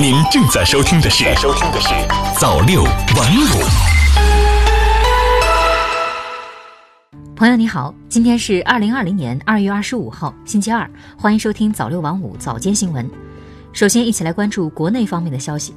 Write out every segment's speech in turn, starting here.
您正在收听的是《收听的是早六晚五》。朋友你好，今天是二零二零年二月二十五号，星期二，欢迎收听早六晚五早间新闻。首先，一起来关注国内方面的消息。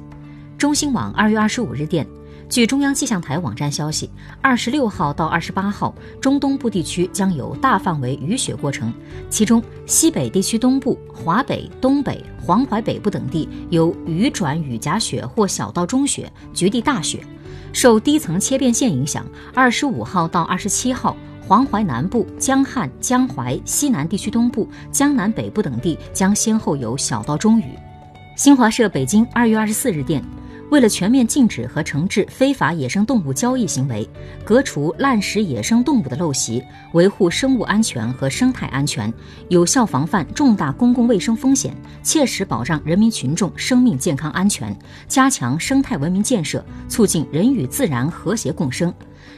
中新网二月二十五日电。据中央气象台网站消息，二十六号到二十八号，中东部地区将有大范围雨雪过程，其中西北地区东部、华北、东北、黄淮北部等地有雨转雨夹雪或小到中雪，局地大雪。受低层切变线影响，二十五号到二十七号，黄淮南部、江汉、江淮西南地区东部、江南北部等地将先后有小到中雨。新华社北京二月二十四日电。为了全面禁止和惩治非法野生动物交易行为，革除滥食野生动物的陋习，维护生物安全和生态安全，有效防范重大公共卫生风险，切实保障人民群众生命健康安全，加强生态文明建设，促进人与自然和谐共生。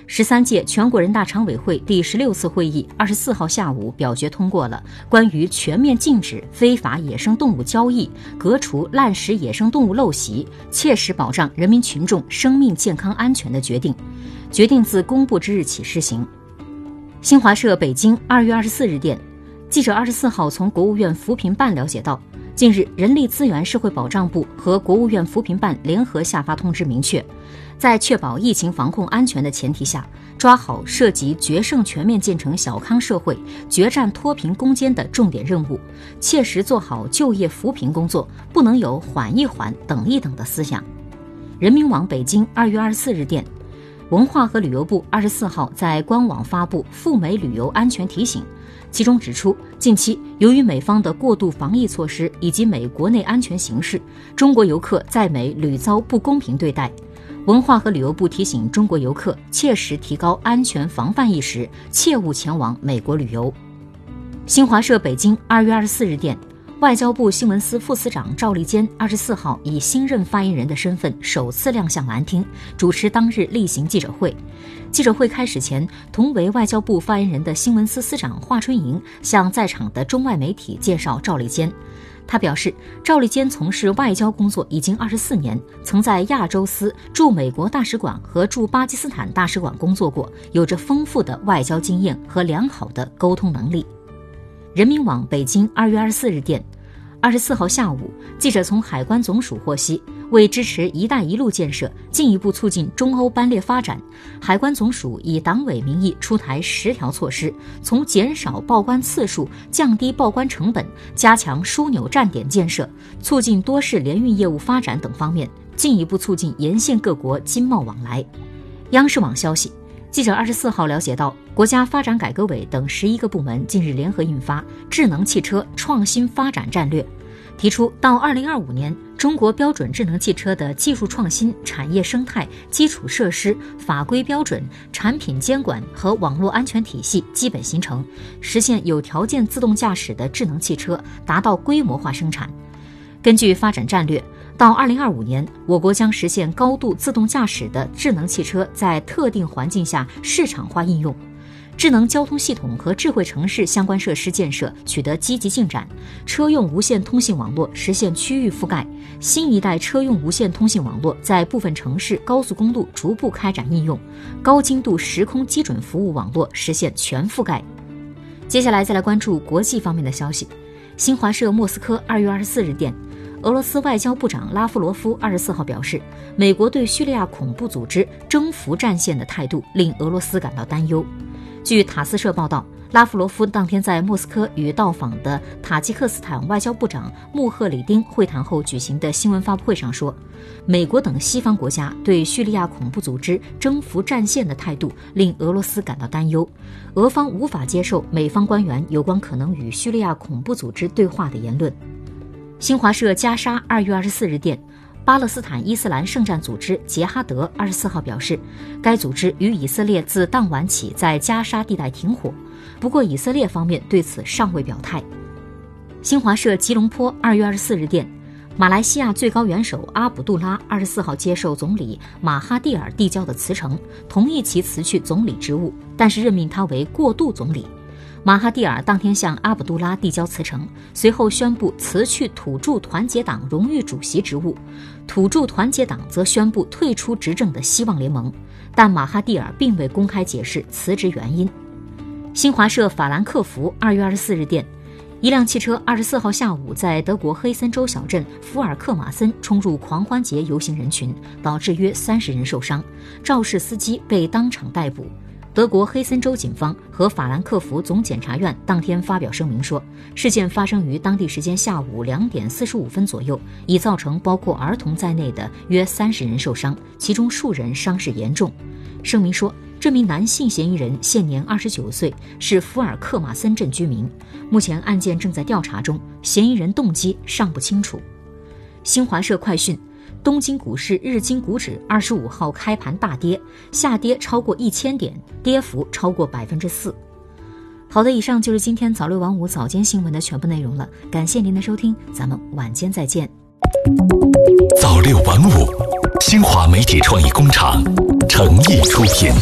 十三届全国人大常委会第十六次会议二十四号下午表决通过了关于全面禁止非法野生动物交易、革除滥食野生动物陋习、切实保障人民群众生命健康安全的决定，决定自公布之日起施行。新华社北京二月二十四日电，记者二十四号从国务院扶贫办了解到。近日，人力资源社会保障部和国务院扶贫办联合下发通知，明确，在确保疫情防控安全的前提下，抓好涉及决胜全面建成小康社会、决战脱贫攻坚的重点任务，切实做好就业扶贫工作，不能有缓一缓、等一等的思想。人民网北京二月二十四日电。文化和旅游部二十四号在官网发布赴美旅游安全提醒，其中指出，近期由于美方的过度防疫措施以及美国内安全形势，中国游客在美屡遭不公平对待。文化和旅游部提醒中国游客切实提高安全防范意识，切勿前往美国旅游。新华社北京二月二十四日电。外交部新闻司副司长赵立坚二十四号以新任发言人的身份首次亮相兰厅，主持当日例行记者会。记者会开始前，同为外交部发言人的新闻司司长华春莹向在场的中外媒体介绍赵立坚。他表示，赵立坚从事外交工作已经二十四年，曾在亚洲司驻美国大使馆和驻巴基斯坦大使馆工作过，有着丰富的外交经验和良好的沟通能力。人民网北京二月二十四日电，二十四号下午，记者从海关总署获悉，为支持“一带一路”建设，进一步促进中欧班列发展，海关总署以党委名义出台十条措施，从减少报关次数、降低报关成本、加强枢纽站点建设、促进多式联运业务发展等方面，进一步促进沿线各国经贸往来。央视网消息。记者二十四号了解到，国家发展改革委等十一个部门近日联合印发《智能汽车创新发展战略》，提出到二零二五年，中国标准智能汽车的技术创新、产业生态、基础设施、法规标准、产品监管和网络安全体系基本形成，实现有条件自动驾驶的智能汽车达到规模化生产。根据发展战略。到二零二五年，我国将实现高度自动驾驶的智能汽车在特定环境下市场化应用，智能交通系统和智慧城市相关设施建设取得积极进展，车用无线通信网络实现区域覆盖，新一代车用无线通信网络在部分城市高速公路逐步开展应用，高精度时空基准服务网络实现全覆盖。接下来再来关注国际方面的消息，新华社莫斯科二月二十四日电。俄罗斯外交部长拉夫罗夫二十四号表示，美国对叙利亚恐怖组织征服战线的态度令俄罗斯感到担忧。据塔斯社报道，拉夫罗夫当天在莫斯科与到访的塔吉克斯坦外交部长穆赫里丁会谈后举行的新闻发布会上说，美国等西方国家对叙利亚恐怖组织征服战线的态度令俄罗斯感到担忧，俄方无法接受美方官员有关可能与叙利亚恐怖组织对话的言论。新华社加沙二月二十四日电，巴勒斯坦伊斯兰圣战组织杰哈德二十四号表示，该组织与以色列自当晚起在加沙地带停火，不过以色列方面对此尚未表态。新华社吉隆坡二月二十四日电，马来西亚最高元首阿卜杜拉二十四号接受总理马哈蒂尔递交的辞呈，同意其辞去总理职务，但是任命他为过渡总理。马哈蒂尔当天向阿卜杜拉递交辞呈，随后宣布辞去土著团结党荣誉主席职务，土著团结党则宣布退出执政的希望联盟。但马哈蒂尔并未公开解释辞职原因。新华社法兰克福二月二十四日电。一辆汽车二十四号下午在德国黑森州小镇福尔克马森冲入狂欢节游行人群，导致约三十人受伤，肇事司机被当场逮捕。德国黑森州警方和法兰克福总检察院当天发表声明说，事件发生于当地时间下午两点四十五分左右，已造成包括儿童在内的约三十人受伤，其中数人伤势严重。声明说。这名男性嫌疑人现年二十九岁，是福尔克马森镇居民。目前案件正在调查中，嫌疑人动机尚不清楚。新华社快讯：东京股市日经股指二十五号开盘大跌，下跌超过一千点，跌幅超过百分之四。好的，以上就是今天早六晚五早间新闻的全部内容了。感谢您的收听，咱们晚间再见。早六晚五，新华媒体创意工厂诚意出品。